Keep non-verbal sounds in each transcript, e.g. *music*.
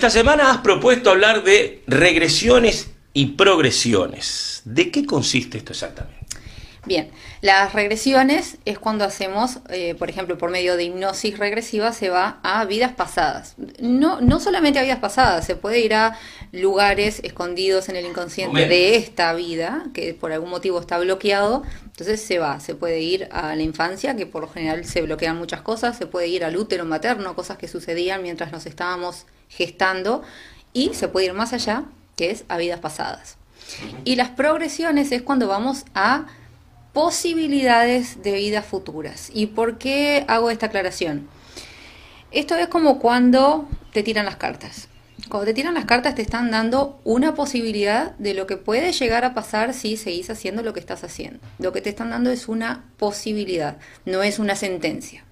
Esta semana has propuesto hablar de regresiones y progresiones. ¿De qué consiste esto exactamente? Bien, las regresiones es cuando hacemos, eh, por ejemplo, por medio de hipnosis regresiva, se va a vidas pasadas. No, no solamente a vidas pasadas, se puede ir a lugares escondidos en el inconsciente de esta vida, que por algún motivo está bloqueado. Entonces se va, se puede ir a la infancia, que por lo general se bloquean muchas cosas, se puede ir al útero materno, cosas que sucedían mientras nos estábamos gestando, y se puede ir más allá, que es a vidas pasadas. Y las progresiones es cuando vamos a posibilidades de vidas futuras. ¿Y por qué hago esta aclaración? Esto es como cuando te tiran las cartas. Cuando te tiran las cartas te están dando una posibilidad de lo que puede llegar a pasar si seguís haciendo lo que estás haciendo. Lo que te están dando es una posibilidad, no es una sentencia.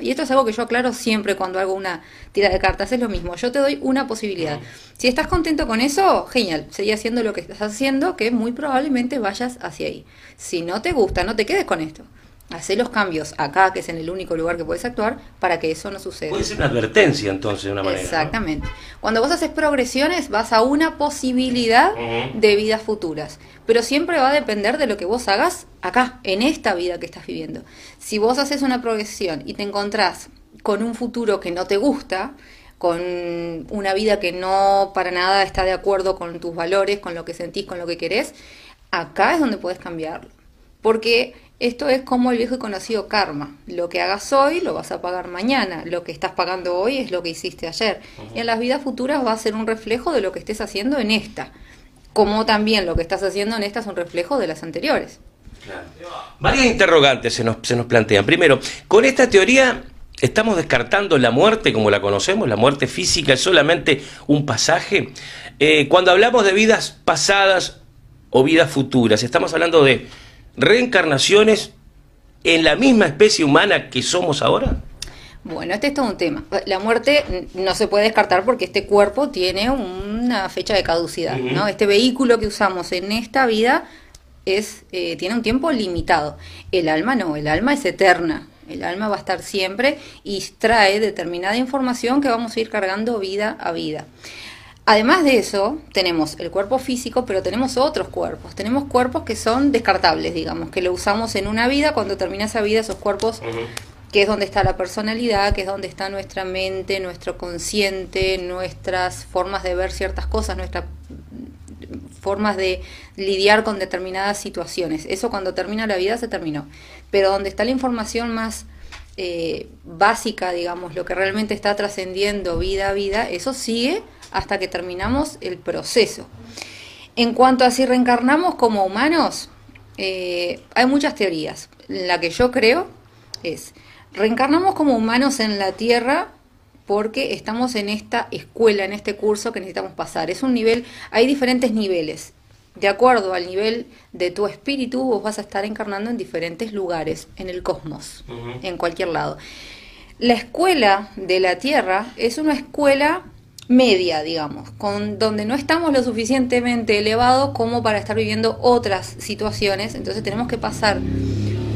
Y esto es algo que yo aclaro siempre cuando hago una tira de cartas, es lo mismo, yo te doy una posibilidad. Si estás contento con eso, genial, seguí haciendo lo que estás haciendo, que muy probablemente vayas hacia ahí. Si no te gusta, no te quedes con esto. Hacé los cambios acá, que es en el único lugar que puedes actuar, para que eso no suceda. Puede ser una advertencia entonces, de una manera. Exactamente. Cuando vos haces progresiones, vas a una posibilidad de vidas futuras. Pero siempre va a depender de lo que vos hagas acá, en esta vida que estás viviendo. Si vos haces una progresión y te encontrás con un futuro que no te gusta, con una vida que no para nada está de acuerdo con tus valores, con lo que sentís, con lo que querés, acá es donde puedes cambiarlo. Porque esto es como el viejo y conocido karma. Lo que hagas hoy lo vas a pagar mañana. Lo que estás pagando hoy es lo que hiciste ayer. Y en las vidas futuras va a ser un reflejo de lo que estés haciendo en esta. Como también lo que estás haciendo en esta es un reflejo de las anteriores. Varias interrogantes se nos, se nos plantean. Primero, con esta teoría estamos descartando la muerte como la conocemos, la muerte física es solamente un pasaje. Eh, cuando hablamos de vidas pasadas o vidas futuras, estamos hablando de reencarnaciones en la misma especie humana que somos ahora? Bueno, este es todo un tema. La muerte no se puede descartar porque este cuerpo tiene una fecha de caducidad, ¿no? Este vehículo que usamos en esta vida es eh, tiene un tiempo limitado. El alma no, el alma es eterna. El alma va a estar siempre y trae determinada información que vamos a ir cargando vida a vida. Además de eso, tenemos el cuerpo físico, pero tenemos otros cuerpos. Tenemos cuerpos que son descartables, digamos, que lo usamos en una vida, cuando termina esa vida, esos cuerpos, que es donde está la personalidad, que es donde está nuestra mente, nuestro consciente, nuestras formas de ver ciertas cosas, nuestras formas de lidiar con determinadas situaciones. Eso cuando termina la vida se terminó. Pero donde está la información más eh, básica, digamos, lo que realmente está trascendiendo vida a vida, eso sigue hasta que terminamos el proceso. En cuanto a si reencarnamos como humanos, eh, hay muchas teorías. La que yo creo es, reencarnamos como humanos en la Tierra porque estamos en esta escuela, en este curso que necesitamos pasar. Es un nivel, hay diferentes niveles. De acuerdo al nivel de tu espíritu, vos vas a estar encarnando en diferentes lugares, en el cosmos, en cualquier lado. La escuela de la Tierra es una escuela media, digamos, con donde no estamos lo suficientemente elevados como para estar viviendo otras situaciones, entonces tenemos que pasar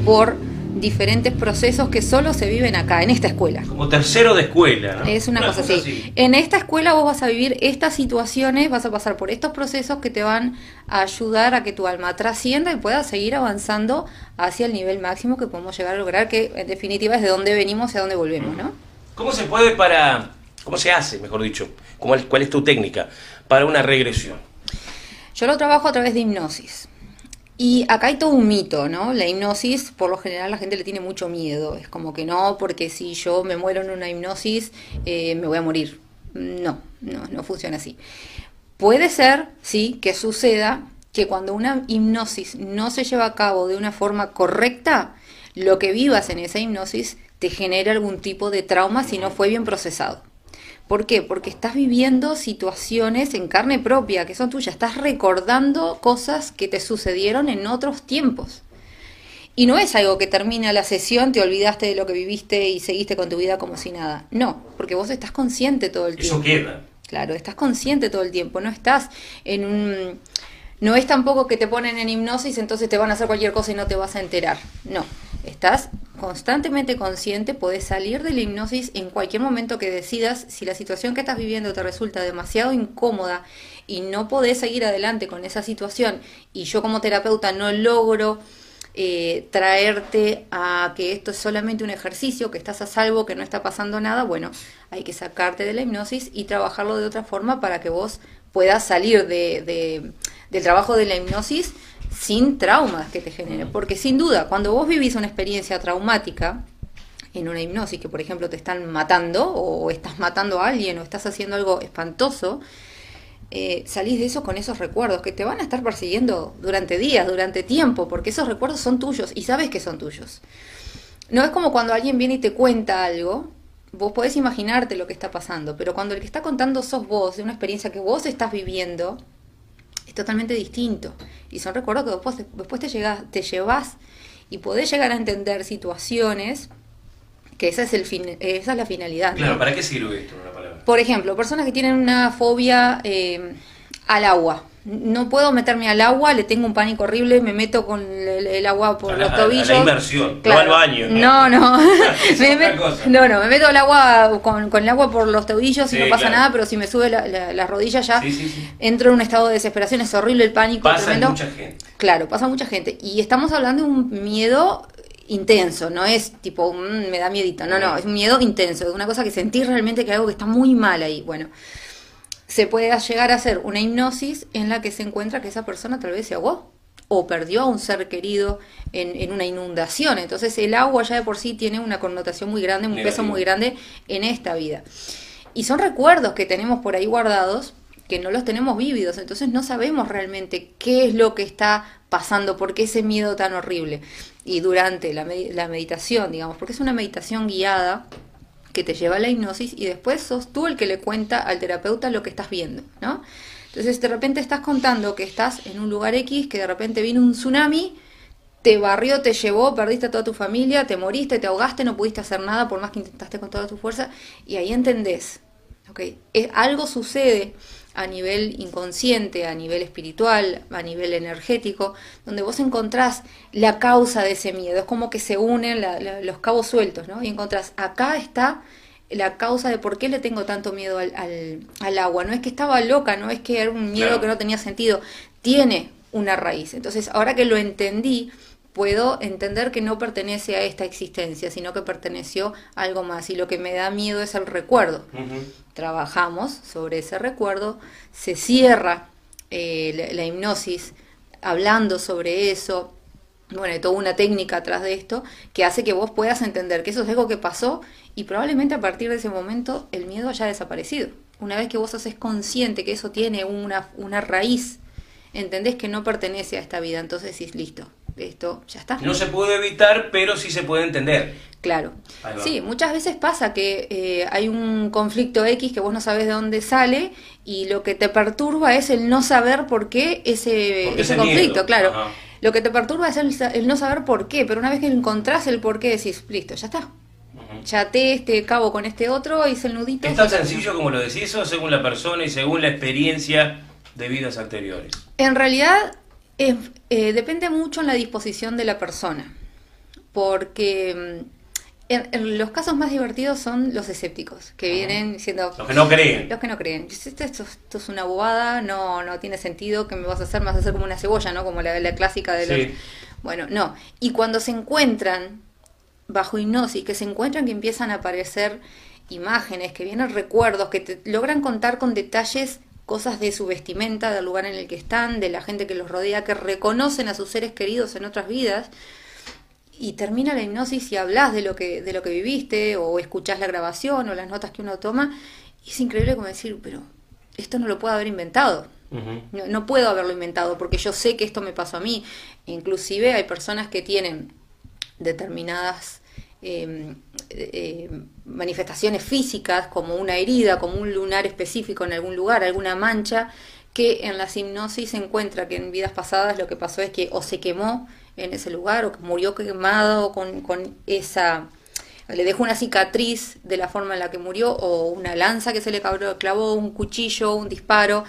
por diferentes procesos que solo se viven acá, en esta escuela. Como tercero de escuela, ¿no? Es una, cosa, así. En esta escuela vos vas a vivir estas situaciones, vas a pasar por estos procesos que te van a ayudar a que tu alma trascienda y pueda seguir avanzando hacia el nivel máximo que podemos llegar a lograr, que en definitiva es de dónde venimos y a dónde volvemos, ¿no? ¿Cómo se puede para ¿Cómo se hace, mejor dicho? ¿Cuál, ¿Cuál es tu técnica para una regresión? Yo lo trabajo a través de hipnosis. Y acá hay todo un mito, ¿no? La hipnosis, por lo general, la gente le tiene mucho miedo. Es como que no, porque si yo me muero en una hipnosis, eh, me voy a morir. No, no, no funciona así. Puede ser, sí, que suceda que cuando una hipnosis no se lleva a cabo de una forma correcta, lo que vivas en esa hipnosis te genere algún tipo de trauma si no fue bien procesado. ¿Por qué? Porque estás viviendo situaciones en carne propia que son tuyas, estás recordando cosas que te sucedieron en otros tiempos. Y no es algo que termina la sesión, te olvidaste de lo que viviste y seguiste con tu vida como si nada. No, porque vos estás consciente todo el tiempo. Eso queda. Claro, estás consciente todo el tiempo, no estás en un... No es tampoco que te ponen en hipnosis, entonces te van a hacer cualquier cosa y no te vas a enterar. No, estás constantemente consciente, podés salir de la hipnosis en cualquier momento que decidas. Si la situación que estás viviendo te resulta demasiado incómoda y no podés seguir adelante con esa situación, y yo como terapeuta no logro eh, traerte a que esto es solamente un ejercicio, que estás a salvo, que no está pasando nada, bueno, hay que sacarte de la hipnosis y trabajarlo de otra forma para que vos puedas salir de, del trabajo de la hipnosis sin traumas que te generen. Porque sin duda, cuando vos vivís una experiencia traumática, en una hipnosis, que por ejemplo te están matando o estás matando a alguien o estás haciendo algo espantoso, eh, salís de eso con esos recuerdos que te van a estar persiguiendo durante días, durante tiempo, porque esos recuerdos son tuyos y sabes que son tuyos. No es como cuando alguien viene y te cuenta algo, vos podés imaginarte lo que está pasando, pero cuando el que está contando sos vos, de una experiencia que vos estás viviendo, es totalmente distinto. Y son recuerdos que después, después te, llegas, te llevas y podés llegar a entender situaciones que esa es, el fin, esa es la finalidad. Claro, ¿para qué sirve esto? Una palabra? Por ejemplo, personas que tienen una fobia eh, al agua no puedo meterme al agua, le tengo un pánico horrible, me meto con el, agua por los tobillos. la inmersión, no al baño. No, no. *laughs* *laughs* me no, no, me meto al agua con, el agua por los tobillos y no pasa nada, pero si me sube la, las rodillas ya entro en un estado de desesperación, es horrible el pánico. Pasa mucha gente. Claro, pasa mucha gente. Y estamos hablando de un miedo intenso, no es tipo, mm, me da miedito, no, no, es un miedo intenso, es una cosa que sentís realmente que algo que está muy mal ahí. Bueno se puede llegar a hacer una hipnosis en la que se encuentra que esa persona tal vez se ahogó o perdió a un ser querido en, una inundación. Entonces el agua ya de por sí tiene una connotación muy grande, un peso muy grande en esta vida. Y son recuerdos que tenemos por ahí guardados que no los tenemos vívidos, entonces no sabemos realmente qué es lo que está pasando, por qué ese miedo tan horrible. Y durante la, la meditación, digamos, porque es una meditación guiada, que te lleva a la hipnosis y después sos tú el que le cuenta al terapeuta lo que estás viendo, ¿no? Entonces de repente estás contando que estás en un lugar X, que de repente vino un tsunami, te barrió, te llevó, perdiste a toda tu familia, te moriste, te ahogaste, no pudiste hacer nada por más que intentaste con toda tu fuerza y ahí entendés, ¿ok? Es, algo sucede a nivel inconsciente, a nivel espiritual, a nivel energético, donde vos encontrás la causa de ese miedo. Es como que se unen los cabos sueltos, ¿no? Y encontrás, acá está la causa de por qué le tengo tanto miedo al, al, agua. No es que estaba loca, no es que era un miedo que no tenía sentido. Tiene una raíz. Entonces, ahora que lo entendí, puedo entender que no pertenece a esta existencia, sino que perteneció a algo más. Y lo que me da miedo es el recuerdo. Trabajamos sobre ese recuerdo, se cierra eh, la, hipnosis hablando sobre eso. Bueno, hay toda una técnica atrás de esto que hace que vos puedas entender que eso es algo que pasó y probablemente a partir de ese momento el miedo haya desaparecido. Una vez que vos haces consciente que eso tiene una, una raíz, entendés que no pertenece a esta vida, entonces sí, listo, esto ya está. No se puede evitar, pero sí se puede entender. Claro. Sí, muchas veces pasa que eh, hay un conflicto X que vos no sabes de dónde sale y lo que te perturba es el no saber por qué ese, ese, conflicto, claro. Lo que te perturba es el, no saber por qué, pero una vez que encontrás el por qué decís, listo, ya está. Ya te este cabo con este otro, hice el nudito. ¿Es tan sencillo como lo decís o según la persona y según la experiencia de vidas anteriores? En realidad eh, depende mucho en la disposición de la persona, porque mm, en, los casos más divertidos son los escépticos, que vienen diciendo... Los que no creen. Los que no creen. Esto, esto, es una bobada, no, no tiene sentido, que me vas a hacer? Me vas a hacer como una cebolla, ¿no? Como la, la clásica de los... Bueno, no. Y cuando se encuentran bajo hipnosis, que se encuentran que empiezan a aparecer imágenes, que vienen recuerdos, que te logran contar con detalles cosas de su vestimenta, del lugar en el que están, de la gente que los rodea, que reconocen a sus seres queridos en otras vidas, y termina la hipnosis y hablas de lo que, de lo que viviste, o escuchás la grabación, o las notas que uno toma, y es increíble como decir, pero esto no lo puedo haber inventado. no, no, puedo haberlo inventado porque yo sé que esto me pasó a mí. Inclusive hay personas que tienen determinadas Eh, manifestaciones físicas como una herida, como un lunar específico en algún lugar, alguna mancha, que en la hipnosis se encuentra que en vidas pasadas lo que pasó es que o se quemó en ese lugar o murió quemado con, con esa le dejó una cicatriz de la forma en la que murió o una lanza que se le clavó, un cuchillo, un disparo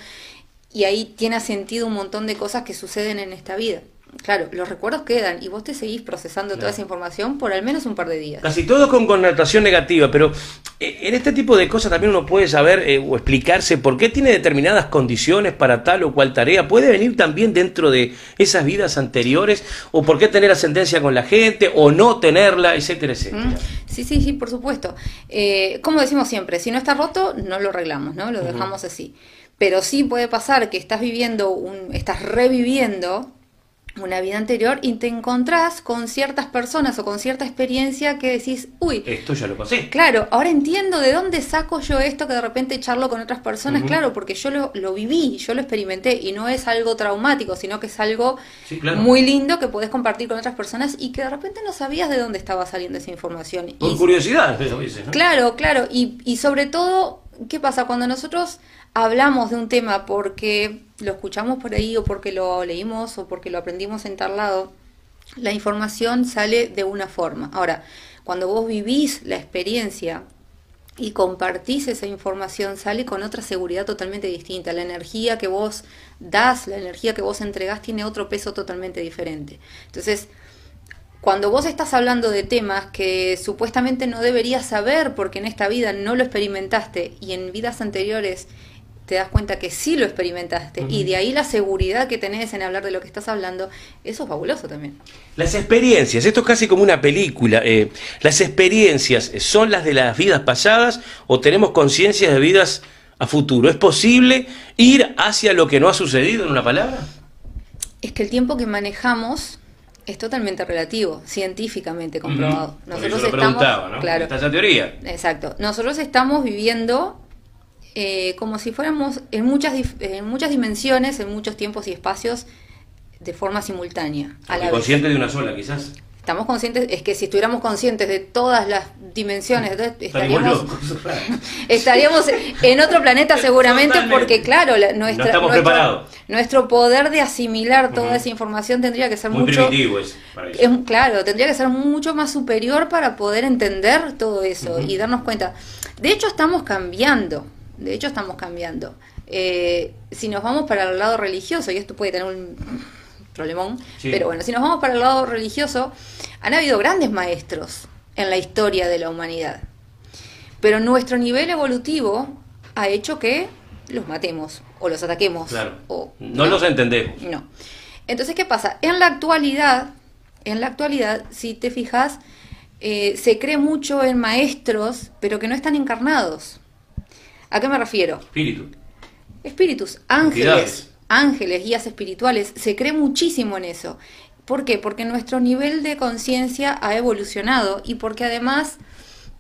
y ahí tiene sentido un montón de cosas que suceden en esta vida. Claro, los recuerdos quedan y vos te seguís procesando toda esa información por al menos un par de días. Casi todo con connotación negativa, pero eh, en este tipo de cosas también uno puede saber eh, o explicarse por qué tiene determinadas condiciones para tal o cual tarea. Puede venir también dentro de esas vidas anteriores o por qué tener ascendencia con la gente o no tenerla, etcétera, etcétera. Mm. Sí, sí, sí, por supuesto. Eh, como decimos siempre, si no está roto, no lo arreglamos, ¿no? Lo dejamos así. Pero sí puede pasar que estás viviendo, un, estás reviviendo una vida anterior y te encontrás con ciertas personas o con cierta experiencia que decís, uy, esto ya lo pasé. Claro, ahora entiendo de dónde saco yo esto que de repente charlo con otras personas, claro, porque yo lo, lo, viví, yo lo experimenté y no es algo traumático, sino que es algo muy lindo que podés compartir con otras personas y que de repente no sabías de dónde estaba saliendo esa información. Por curiosidad, *laughs* ¿no? Claro, claro, y, y sobre todo, ¿qué pasa? Cuando nosotros hablamos de un tema porque lo escuchamos por ahí o porque lo leímos o porque lo aprendimos en tal lado, la información sale de una forma. Ahora, cuando vos vivís la experiencia y compartís esa información, sale con otra seguridad totalmente distinta. La energía que vos das, la energía que vos entregás tiene otro peso totalmente diferente. Entonces, cuando vos estás hablando de temas que supuestamente no deberías saber porque en esta vida no lo experimentaste y en vidas anteriores te das cuenta que sí lo experimentaste y de ahí la seguridad que tenés en hablar de lo que estás hablando, eso es fabuloso también. Las experiencias, esto es casi como una película, eh, las experiencias son las de las vidas pasadas o tenemos conciencia de vidas a futuro. ¿Es posible ir hacia lo que no ha sucedido en una palabra? Es que el tiempo que manejamos es totalmente relativo, científicamente comprobado. Nosotros estamos, ¿no? Claro, esa teoría. Exacto. Nosotros estamos viviendo eh, como si fuéramos en muchas, en muchas dimensiones, en muchos tiempos y espacios, de forma simultánea. A consciente de una sola, quizás. Estamos conscientes, es que si estuviéramos conscientes de todas las dimensiones, estaríamos, *laughs* estaríamos en otro planeta *laughs* seguramente, porque claro, nuestra, nuestro, nuestro, poder de asimilar toda esa información tendría que ser Muy mucho... Es, claro, tendría que ser mucho más superior para poder entender todo eso y darnos cuenta. De hecho, estamos cambiando de hecho, estamos cambiando. Eh, si nos vamos para el lado religioso, y esto puede tener un problemón, pero bueno, si nos vamos para el lado religioso, han habido grandes maestros en la historia de la humanidad. Pero nuestro nivel evolutivo ha hecho que los matemos o los ataquemos. O, no, los entendemos. No. Entonces, ¿qué pasa? En la actualidad, en la actualidad, si te fijas, eh, se cree mucho en maestros, pero que no están encarnados. ¿A qué me refiero? Espíritu. Espíritus, ángeles, ángeles, guías espirituales. Se cree muchísimo en eso. ¿Por qué? Porque nuestro nivel de conciencia ha evolucionado y porque además,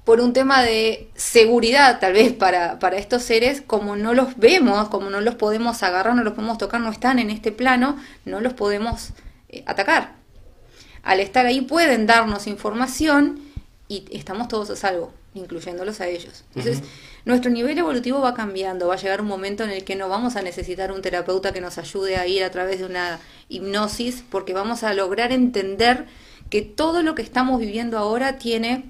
por un tema de seguridad tal vez para, para estos seres, como no los vemos, como no los podemos agarrar, no los podemos tocar, no están en este plano, no los podemos eh, atacar. Al estar ahí pueden darnos información y estamos todos a salvo, incluyéndolos a ellos. Entonces, nuestro nivel evolutivo va cambiando, va a llegar un momento en el que no vamos a necesitar un terapeuta que nos ayude a ir a través de una hipnosis, porque vamos a lograr entender que todo lo que estamos viviendo ahora tiene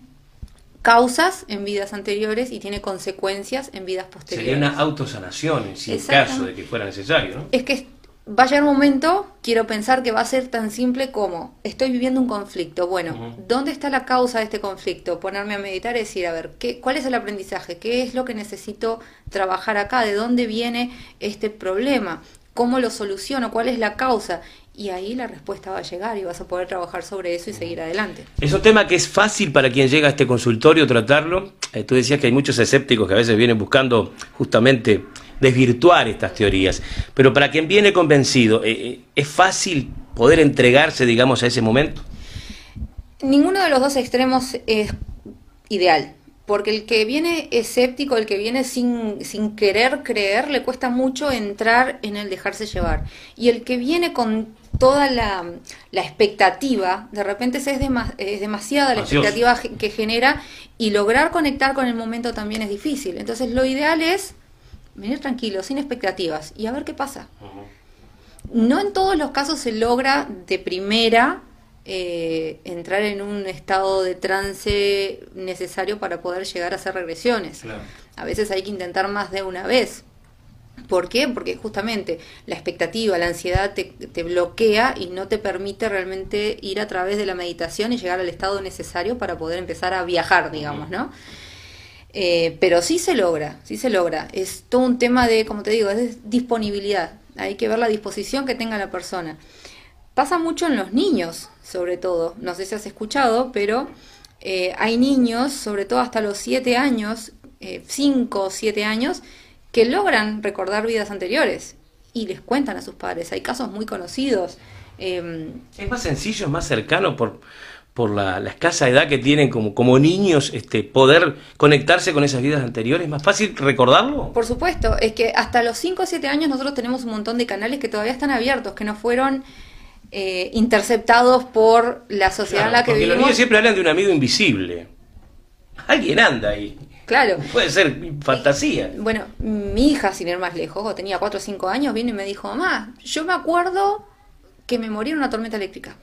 causas en vidas anteriores y tiene consecuencias en vidas posteriores. Sería una autosanación en caso de que fuera necesario, ¿no? Es que va a llegar un momento, quiero pensar que va a ser tan simple como, estoy viviendo un conflicto, bueno, ¿dónde está la causa de este conflicto? Ponerme a meditar y decir, a ver, ¿qué, ¿cuál es el aprendizaje? ¿Qué es lo que necesito trabajar acá? ¿De dónde viene este problema? ¿Cómo lo soluciono? ¿Cuál es la causa? Y ahí la respuesta va a llegar y vas a poder trabajar sobre eso y seguir adelante. Es un tema que es fácil para quien llega a este consultorio tratarlo. Eh, tú decías que hay muchos escépticos que a veces vienen buscando justamente desvirtuar estas teorías. Pero para quien viene convencido, eh, eh, ¿es fácil poder entregarse, digamos, a ese momento? Ninguno de los dos extremos es ideal. Porque el que viene escéptico, el que viene sin, sin querer creer, le cuesta mucho entrar en el dejarse llevar. Y el que viene con toda la, expectativa, de repente es, es demasiada la expectativa que genera y lograr conectar con el momento también es difícil. Entonces lo ideal es venir tranquilo, sin expectativas y a ver qué pasa. No en todos los casos se logra de primera eh, entrar en un estado de trance necesario para poder llegar a hacer regresiones. A veces hay que intentar más de una vez. ¿Por qué? Porque justamente la expectativa, la ansiedad te, te, bloquea y no te permite realmente ir a través de la meditación y llegar al estado necesario para poder empezar a viajar, digamos, ¿no? Eh, pero sí se logra, sí se logra. Es todo un tema de, como te digo, es disponibilidad. Hay que ver la disposición que tenga la persona. Pasa mucho en los niños, sobre todo. No sé si has escuchado, pero eh, hay niños, sobre todo hasta los 7 años, 5 o 7 años, que logran recordar vidas anteriores y les cuentan a sus padres. Hay casos muy conocidos. Eh, es más sencillo, es más cercano por, por la, escasa edad que tienen como, como niños, este, poder conectarse con esas vidas anteriores? ¿Es más fácil recordarlo? Por supuesto, es que hasta los 5 o 7 años nosotros tenemos un montón de canales que todavía están abiertos, que no fueron eh, interceptados por la sociedad en la que vivimos. Los niños siempre hablan de un amigo invisible. Alguien anda ahí. Claro. Puede ser fantasía. Bueno, mi hija, sin ir más lejos, o tenía 4 o 5 años, vino y me dijo, mamá, yo me acuerdo que me morí en una tormenta eléctrica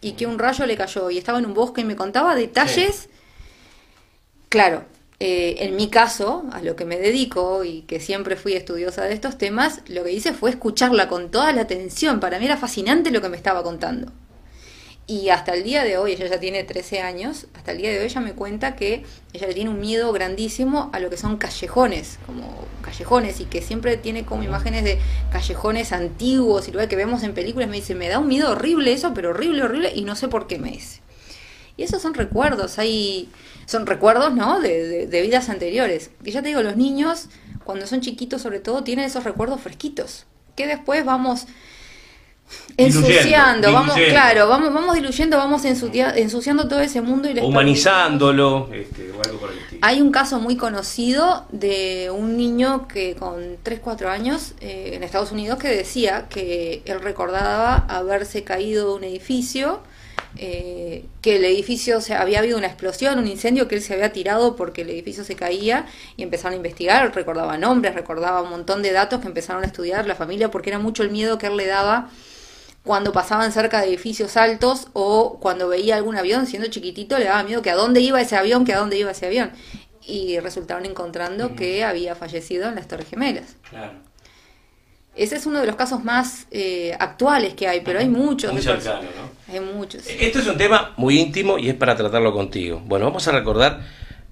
y que un rayo le cayó y estaba en un bosque y me contaba detalles. Claro, eh, en mi caso, a lo que me dedico y que siempre fui estudiosa de estos temas, lo que hice fue escucharla con toda la atención. Para mí era fascinante lo que me estaba contando. Y hasta el día de hoy, ella ya tiene 13 años, hasta el día de hoy ella me cuenta que ella tiene un miedo grandísimo a lo que son callejones, como callejones, y que siempre tiene como imágenes de callejones antiguos y luego que vemos en películas. Me dice, me da un miedo horrible eso, pero horrible, horrible, y no sé por qué me dice. Y esos son recuerdos, hay, son recuerdos, ¿no? De, de, de vidas anteriores. Y ya te digo, los niños, cuando son chiquitos sobre todo, tienen esos recuerdos fresquitos, que después vamos ensuciando, vamos, claro, vamos, vamos diluyendo, vamos ensuciando todo ese mundo y humanizándolo. Este, Hay un caso muy conocido de un niño que con 3, 4 años eh, en Estados Unidos que decía que él recordaba haberse caído de un edificio. Eh, que el edificio se había habido una explosión, un incendio que él se había tirado porque el edificio se caía y empezaron a investigar, recordaba nombres, recordaba un montón de datos que empezaron a estudiar la familia porque era mucho el miedo que él le daba cuando pasaban cerca de edificios altos o cuando veía algún avión siendo chiquitito le daba miedo que a dónde iba ese avión, que a dónde iba ese avión. Y resultaron encontrando que había fallecido en las Torres Gemelas. Claro. Ese es uno de los casos más eh, actuales que hay, pero hay muchos. Muy cercano, ¿no? Hay muchos. Esto es un tema muy íntimo y es para tratarlo contigo. Bueno, vamos a recordar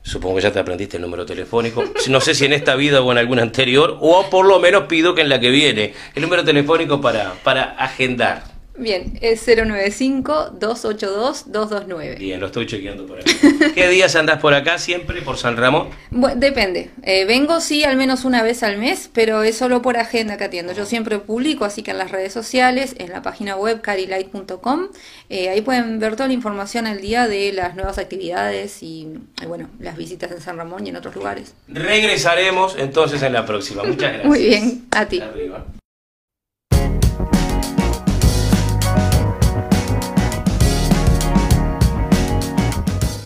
Supongo que ya te aprendiste el número telefónico. No sé si en esta vida o en alguna anterior, o por lo menos pido que en la que viene. El número telefónico para, para agendar. Bien, es 095-282-229. Bien, lo estoy chequeando por aquí. *laughs* ¿Qué días andás por acá siempre, por San Ramón? Bueno, depende. Eh, vengo sí al menos una vez al mes, pero es solo por agenda que atiendo. Yo siempre publico, así que en las redes sociales, en la página web carilight.com, eh, ahí pueden ver toda la información al día de las nuevas actividades y, bueno, las visitas en San Ramón y en otros lugares. Regresaremos entonces en la próxima. Muchas *laughs* gracias. Muy bien, a ti. Arriba.